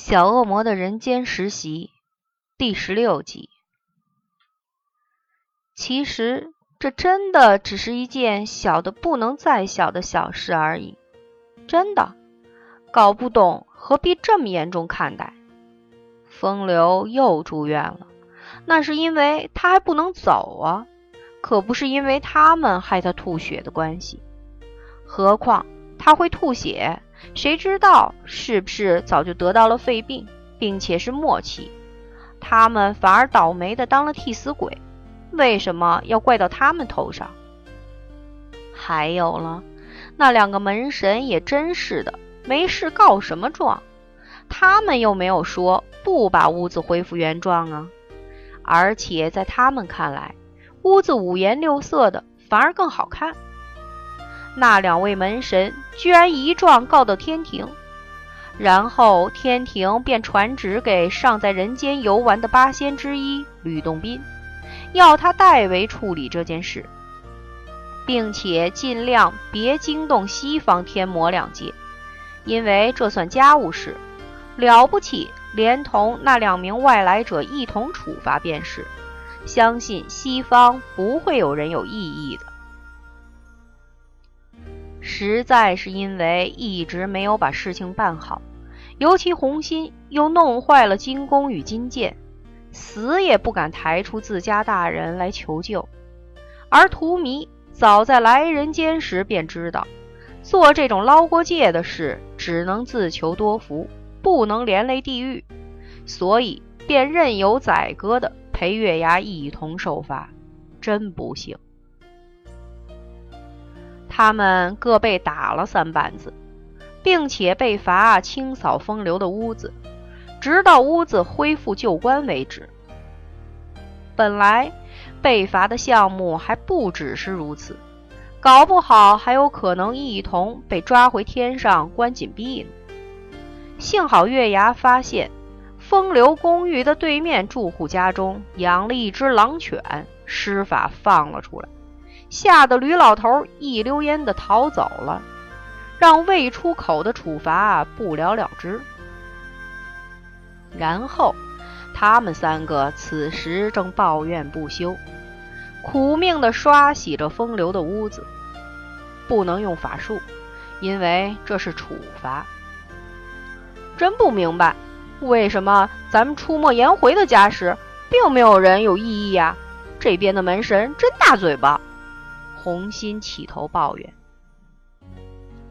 小恶魔的人间实习第十六集。其实这真的只是一件小的不能再小的小事而已。真的，搞不懂何必这么严重看待。风流又住院了，那是因为他还不能走啊，可不是因为他们害他吐血的关系。何况他会吐血。谁知道是不是早就得到了肺病，并且是末期？他们反而倒霉的当了替死鬼，为什么要怪到他们头上？还有了，那两个门神也真是的，没事告什么状？他们又没有说不把屋子恢复原状啊！而且在他们看来，屋子五颜六色的反而更好看。那两位门神居然一状告到天庭，然后天庭便传旨给尚在人间游玩的八仙之一吕洞宾，要他代为处理这件事，并且尽量别惊动西方天魔两界，因为这算家务事，了不起，连同那两名外来者一同处罚便是，相信西方不会有人有异议的。实在是因为一直没有把事情办好，尤其红心又弄坏了金弓与金箭，死也不敢抬出自家大人来求救。而荼蘼早在来人间时便知道，做这种捞过界的事，只能自求多福，不能连累地狱，所以便任由宰割的陪月牙一同受罚。真不幸。他们各被打了三板子，并且被罚清扫风流的屋子，直到屋子恢复旧观为止。本来被罚的项目还不只是如此，搞不好还有可能一同被抓回天上关紧闭呢。幸好月牙发现风流公寓的对面住户家中养了一只狼犬，施法放了出来。吓得吕老头一溜烟的逃走了，让未出口的处罚不了了之。然后，他们三个此时正抱怨不休，苦命的刷洗着风流的屋子。不能用法术，因为这是处罚。真不明白，为什么咱们出没颜回的家时，并没有人有异议呀？这边的门神真大嘴巴。红心起头抱怨，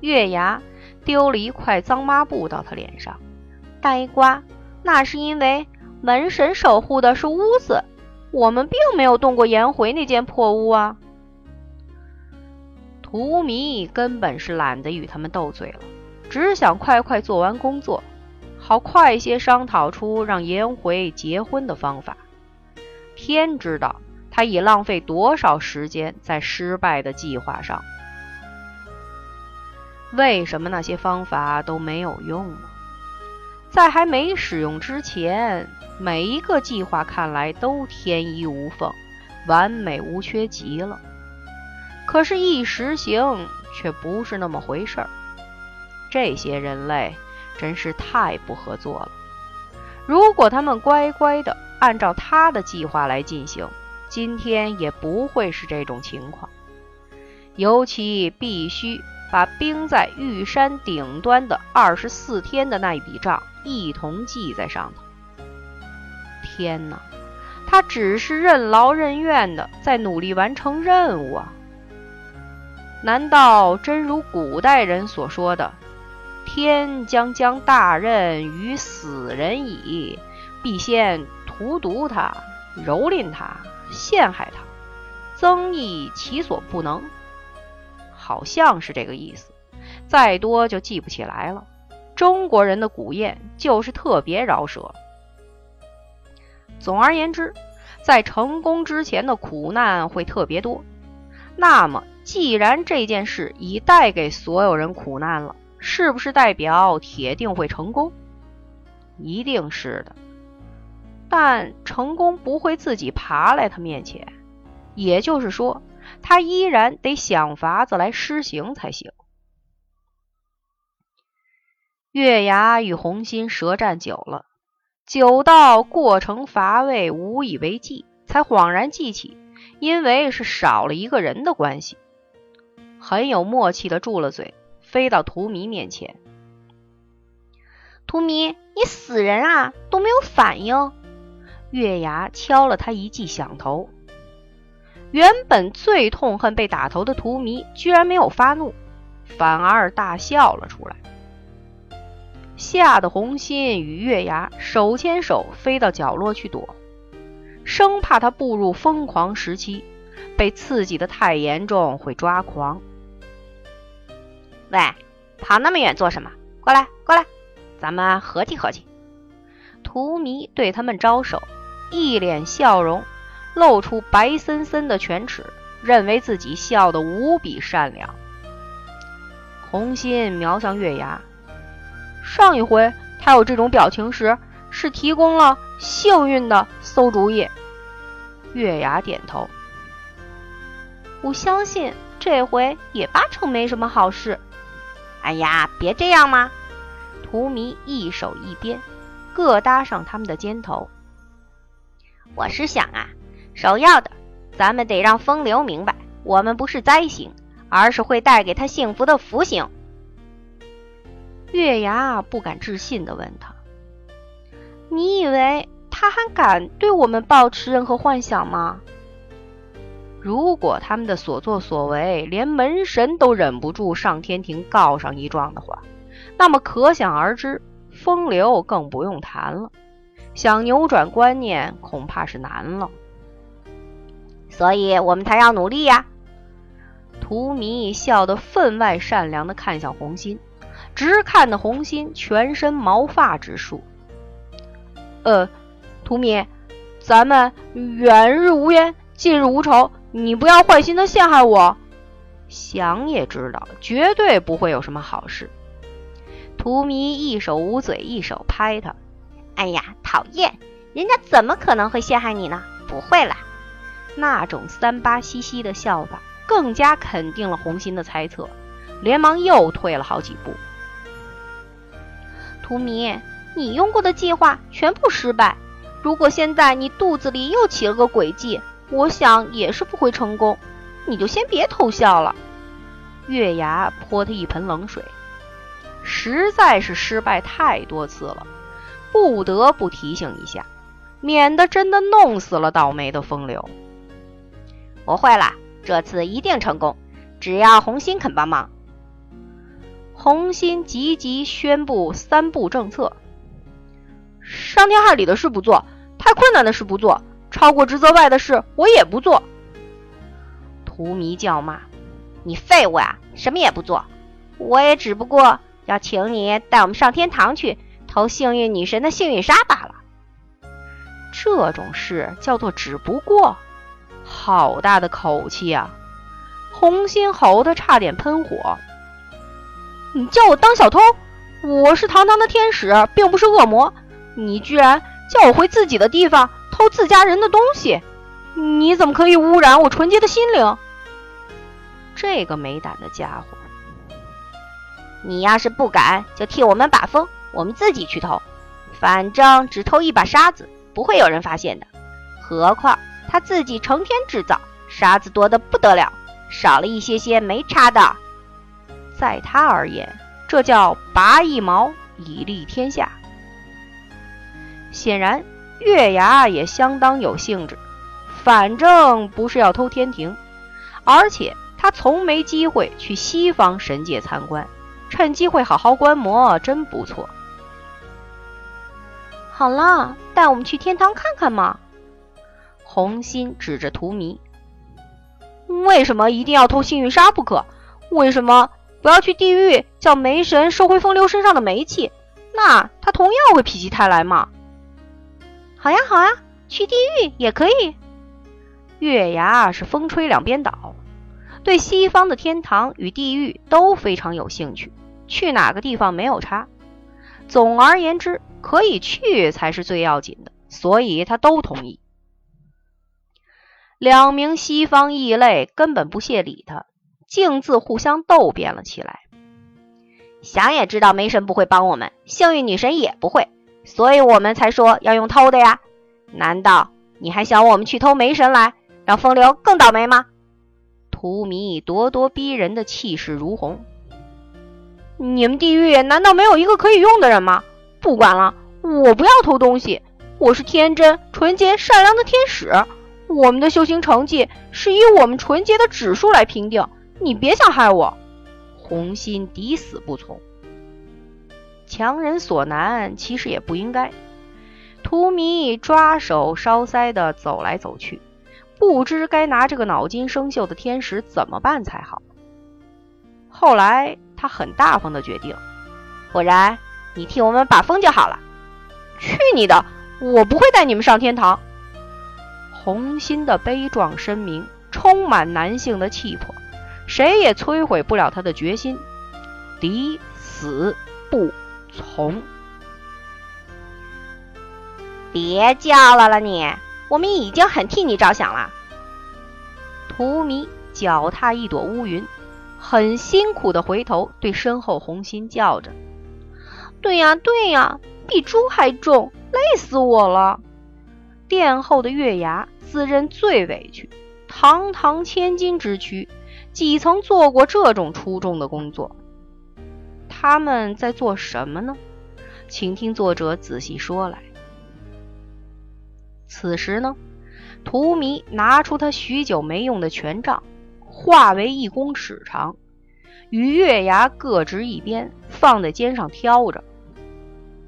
月牙丢了一块脏抹布到他脸上。呆瓜，那是因为门神守护的是屋子，我们并没有动过颜回那间破屋啊。荼蘼根本是懒得与他们斗嘴了，只想快快做完工作，好快些商讨出让颜回结婚的方法。天知道。他已浪费多少时间在失败的计划上？为什么那些方法都没有用呢？在还没使用之前，每一个计划看来都天衣无缝、完美无缺极了。可是，一实行却不是那么回事儿。这些人类真是太不合作了。如果他们乖乖的按照他的计划来进行，今天也不会是这种情况，尤其必须把冰在玉山顶端的二十四天的那一笔账一同记在上头。天哪，他只是任劳任怨的在努力完成任务啊！难道真如古代人所说的“天将将大任于死人矣，必先荼毒他，蹂躏他”？陷害他，增益其所不能，好像是这个意思。再多就记不起来了。中国人的古谚就是特别饶舌。总而言之，在成功之前的苦难会特别多。那么，既然这件事已带给所有人苦难了，是不是代表铁定会成功？一定是的。但成功不会自己爬来他面前，也就是说，他依然得想法子来施行才行。月牙与红心舌战久了，久到过程乏味，无以为继，才恍然记起，因为是少了一个人的关系，很有默契的住了嘴，飞到荼蘼面前。荼蘼，你死人啊，都没有反应。月牙敲了他一记响头。原本最痛恨被打头的荼蘼，居然没有发怒，反而大笑了出来，吓得红心与月牙手牵手飞到角落去躲，生怕他步入疯狂时期，被刺激的太严重会抓狂。喂，跑那么远做什么？过来，过来，咱们合计合计。荼蘼对他们招手，一脸笑容。露出白森森的犬齿，认为自己笑得无比善良。红心瞄向月牙，上一回他有这种表情时，是提供了幸运的馊主意。月牙点头，我相信这回也八成没什么好事。哎呀，别这样嘛！荼蘼一手一鞭，各搭上他们的肩头。我是想啊。首要的，咱们得让风流明白，我们不是灾星，而是会带给他幸福的福星。月牙不敢置信地问他：“你以为他还敢对我们抱持任何幻想吗？如果他们的所作所为连门神都忍不住上天庭告上一状的话，那么可想而知，风流更不用谈了。想扭转观念，恐怕是难了。”所以我们才要努力呀！荼蘼笑得分外善良的看向红心，直看的红心全身毛发直竖。呃，荼蘼，咱们远日无冤，近日无仇，你不要坏心的陷害我。想也知道，绝对不会有什么好事。荼蘼一手捂嘴，一手拍他。哎呀，讨厌！人家怎么可能会陷害你呢？不会啦。那种三八兮兮的笑法，更加肯定了红心的猜测，连忙又退了好几步。荼蘼，你用过的计划全部失败，如果现在你肚子里又起了个诡计，我想也是不会成功。你就先别偷笑了。月牙泼他一盆冷水，实在是失败太多次了，不得不提醒一下，免得真的弄死了倒霉的风流。不会了，这次一定成功，只要红心肯帮忙。红心急急宣布三不政策：伤天害理的事不做，太困难的事不做，超过职责外的事我也不做。荼蘼叫骂：“你废物啊，什么也不做！我也只不过要请你带我们上天堂去偷幸运女神的幸运沙罢了。这种事叫做只不过。”好大的口气啊！红心猴子差点喷火。你叫我当小偷？我是堂堂的天使，并不是恶魔。你居然叫我回自己的地方偷自家人的东西？你怎么可以污染我纯洁的心灵？这个没胆的家伙！你要是不敢，就替我们把风，我们自己去偷。反正只偷一把沙子，不会有人发现的。何况……他自己成天制造沙子多的不得了，少了一些些没差的。在他而言，这叫拔一毛以利天下。显然，月牙也相当有兴致。反正不是要偷天庭，而且他从没机会去西方神界参观，趁机会好好观摩，真不错。好了，带我们去天堂看看嘛。红心指着荼蘼：“为什么一定要偷幸运沙不可？为什么不要去地狱叫梅神收回风流身上的煤气？那他同样会否极泰来嘛？”“好呀，好呀，去地狱也可以。”月牙是风吹两边倒，对西方的天堂与地狱都非常有兴趣，去哪个地方没有差。总而言之，可以去才是最要紧的，所以他都同意。两名西方异类根本不屑理他，径自互相斗辩了起来。想也知道梅神不会帮我们，幸运女神也不会，所以我们才说要用偷的呀。难道你还想我们去偷梅神来，让风流更倒霉吗？荼蘼咄咄逼人的气势如虹。你们地狱难道没有一个可以用的人吗？不管了，我不要偷东西。我是天真、纯洁、善良的天使。我们的修行成绩是以我们纯洁的指数来评定。你别想害我。红心抵死不从。强人所难，其实也不应该。荼蘼抓手烧腮的走来走去，不知该拿这个脑筋生锈的天使怎么办才好。后来他很大方的决定，果然你替我们把风就好了。去你的！我不会带你们上天堂。红心的悲壮声明充满男性的气魄，谁也摧毁不了他的决心。抵死不从！别叫了了你，我们已经很替你着想了。荼蘼脚踏一朵乌云，很辛苦的回头对身后红心叫着：“对呀，对呀，比猪还重，累死我了。”殿后的月牙自认最委屈，堂堂千金之躯，几曾做过这种出众的工作？他们在做什么呢？请听作者仔细说来。此时呢，荼蘼拿出他许久没用的权杖，化为一公尺长，与月牙各执一边，放在肩上挑着。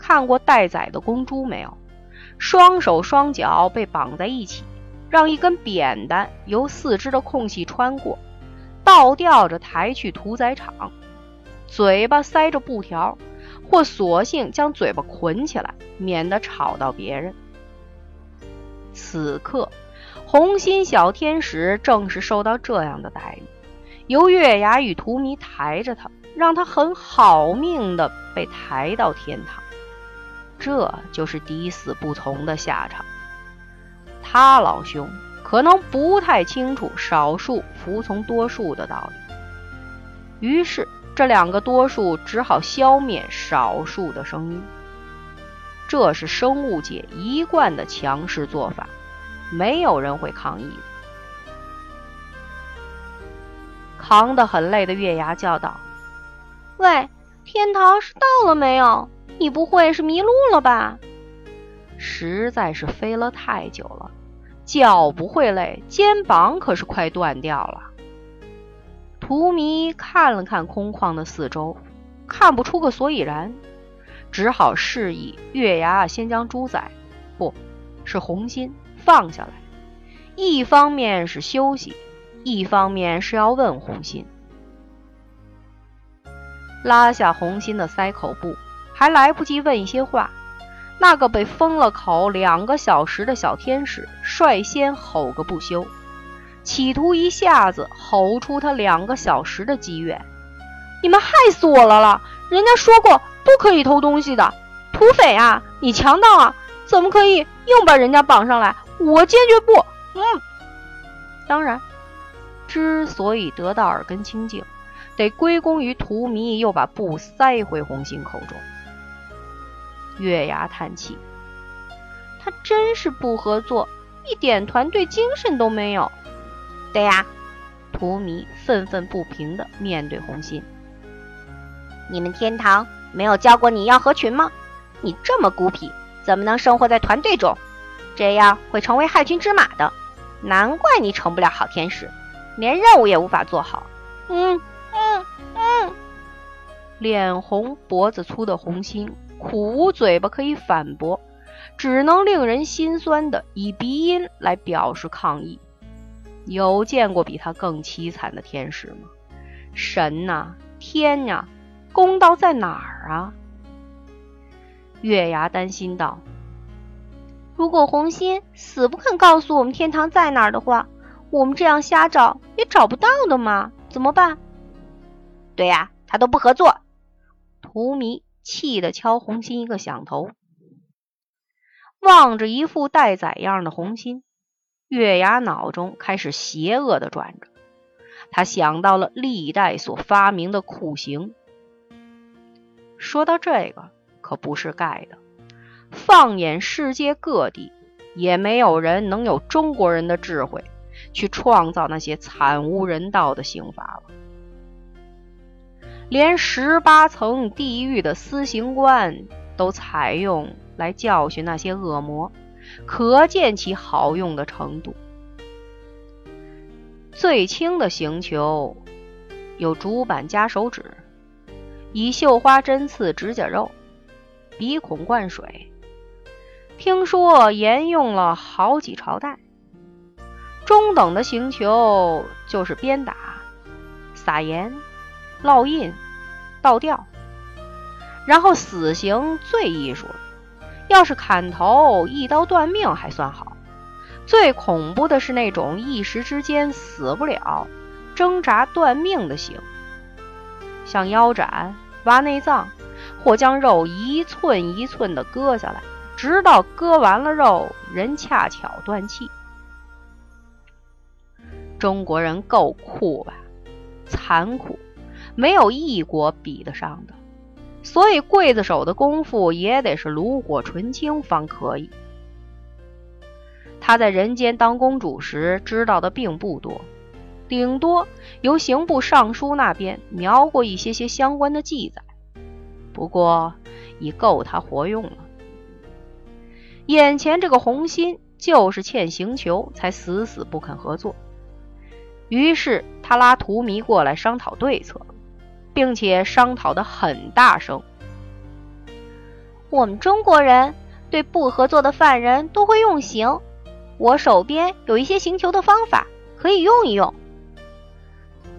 看过待宰的公猪没有？双手双脚被绑在一起，让一根扁担由四肢的空隙穿过，倒吊着抬去屠宰场。嘴巴塞着布条，或索性将嘴巴捆起来，免得吵到别人。此刻，红心小天使正是受到这样的待遇，由月牙与荼蘼抬着他，让他很好命的被抬到天堂。这就是抵死不从的下场。他老兄可能不太清楚少数服从多数的道理，于是这两个多数只好消灭少数的声音。这是生物界一贯的强势做法，没有人会抗议的。扛得很累的月牙叫道：“喂，天堂是到了没有？你不会是迷路了吧？”实在是飞了太久了，脚不会累，肩膀可是快断掉了。荼蘼看了看空旷的四周，看不出个所以然。只好示意月牙先将猪仔，不是红心放下来。一方面是休息，一方面是要问红心。拉下红心的塞口布，还来不及问一些话，那个被封了口两个小时的小天使率先吼个不休，企图一下子吼出他两个小时的积怨。你们害死我了了！人家说过。不可以偷东西的，土匪啊！你强盗啊！怎么可以硬把人家绑上来？我坚决不！嗯，当然，之所以得到耳根清净，得归功于荼蘼又把布塞回红心口中。月牙叹气，他真是不合作，一点团队精神都没有。对呀，荼蘼愤愤不平地面对红心，你们天堂。没有教过你要合群吗？你这么孤僻，怎么能生活在团队中？这样会成为害群之马的。难怪你成不了好天使，连任务也无法做好。嗯嗯嗯。脸红脖子粗的红心苦无嘴巴可以反驳，只能令人心酸的以鼻音来表示抗议。有见过比他更凄惨的天使吗？神呐，天呀！公道在哪儿啊？月牙担心道：“如果红心死不肯告诉我们天堂在哪儿的话，我们这样瞎找也找不到的嘛，怎么办？”对呀，他都不合作。荼蘼气得敲红心一个响头，望着一副待宰样的红心，月牙脑中开始邪恶的转着。他想到了历代所发明的酷刑。说到这个，可不是盖的。放眼世界各地，也没有人能有中国人的智慧去创造那些惨无人道的刑罚了。连十八层地狱的私刑官都采用来教训那些恶魔，可见其好用的程度。最轻的刑求有竹板夹手指。以绣花针刺指甲肉，鼻孔灌水，听说沿用了好几朝代。中等的刑求就是鞭打、撒盐、烙印、倒吊，然后死刑最艺术了。要是砍头、一刀断命还算好，最恐怖的是那种一时之间死不了、挣扎断命的刑。像腰斩、挖内脏，或将肉一寸一寸的割下来，直到割完了肉，人恰巧断气。中国人够酷吧？残酷，没有一国比得上的。所以刽子手的功夫也得是炉火纯青方可以。他在人间当公主时知道的并不多。顶多由刑部尚书那边描过一些些相关的记载，不过已够他活用了。眼前这个红心就是欠刑求，才死死不肯合作。于是他拉荼蘼过来商讨对策，并且商讨的很大声。我们中国人对不合作的犯人都会用刑，我手边有一些刑求的方法，可以用一用。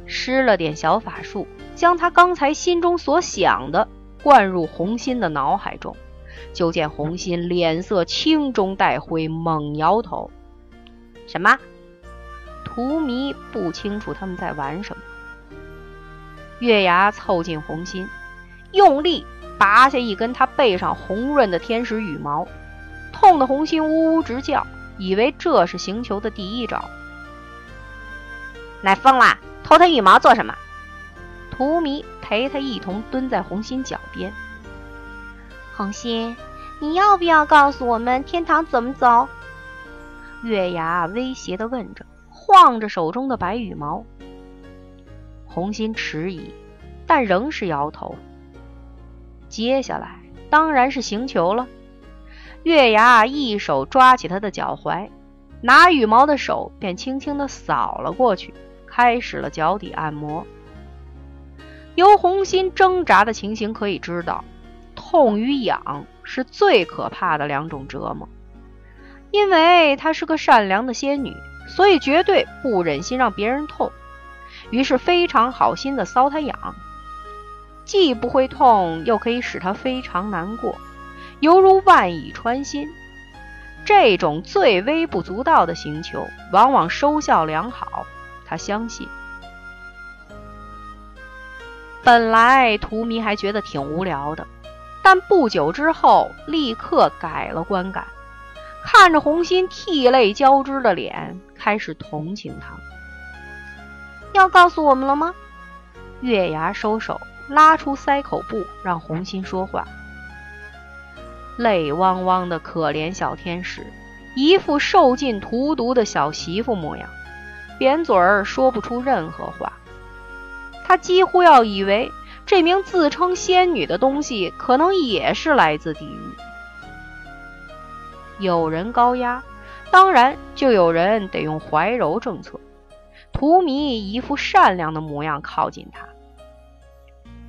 施了点小法术，将他刚才心中所想的灌入红心的脑海中。就见红心脸色青中带灰，猛摇头：“什么？”荼蘼不清楚他们在玩什么。月牙凑近红心，用力拔下一根他背上红润的天使羽毛，痛得红心呜呜直叫，以为这是行球的第一招。奶疯了！偷他羽毛做什么？荼蘼陪他一同蹲在红心脚边。红心，你要不要告诉我们天堂怎么走？月牙威胁地问着，晃着手中的白羽毛。红心迟疑，但仍是摇头。接下来当然是行球了。月牙一手抓起他的脚踝，拿羽毛的手便轻轻地扫了过去。开始了脚底按摩。由红心挣扎的情形可以知道，痛与痒是最可怕的两种折磨。因为她是个善良的仙女，所以绝对不忍心让别人痛，于是非常好心的搔他痒，既不会痛，又可以使他非常难过，犹如万蚁穿心。这种最微不足道的行求，往往收效良好。他相信，本来荼蘼还觉得挺无聊的，但不久之后立刻改了观感，看着红心涕泪交织的脸，开始同情他。要告诉我们了吗？月牙收手，拉出塞口布，让红心说话。泪汪汪的可怜小天使，一副受尽荼毒的小媳妇模样。扁嘴儿说不出任何话，他几乎要以为这名自称仙女的东西可能也是来自地狱。有人高压，当然就有人得用怀柔政策。荼蘼一副善良的模样，靠近他。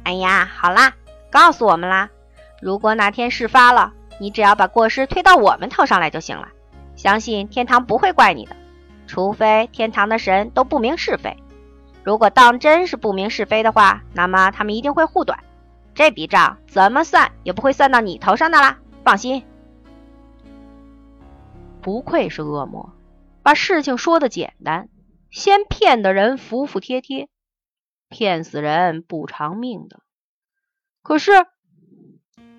哎呀，好啦，告诉我们啦！如果哪天事发了，你只要把过失推到我们头上来就行了，相信天堂不会怪你的。除非天堂的神都不明是非，如果当真是不明是非的话，那么他们一定会护短，这笔账怎么算也不会算到你头上的啦。放心，不愧是恶魔，把事情说的简单，先骗的人服服帖帖，骗死人不偿命的。可是，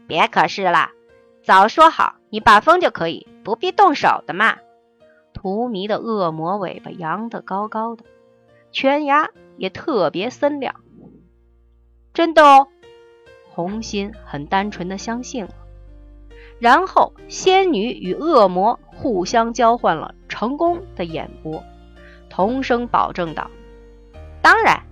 别可是了，早说好你把风就可以，不必动手的嘛。荼蘼的恶魔尾巴扬得高高的，犬牙也特别森亮。真的哦，红心很单纯的相信了。然后，仙女与恶魔互相交换了成功的眼波，同声保证道：“当然，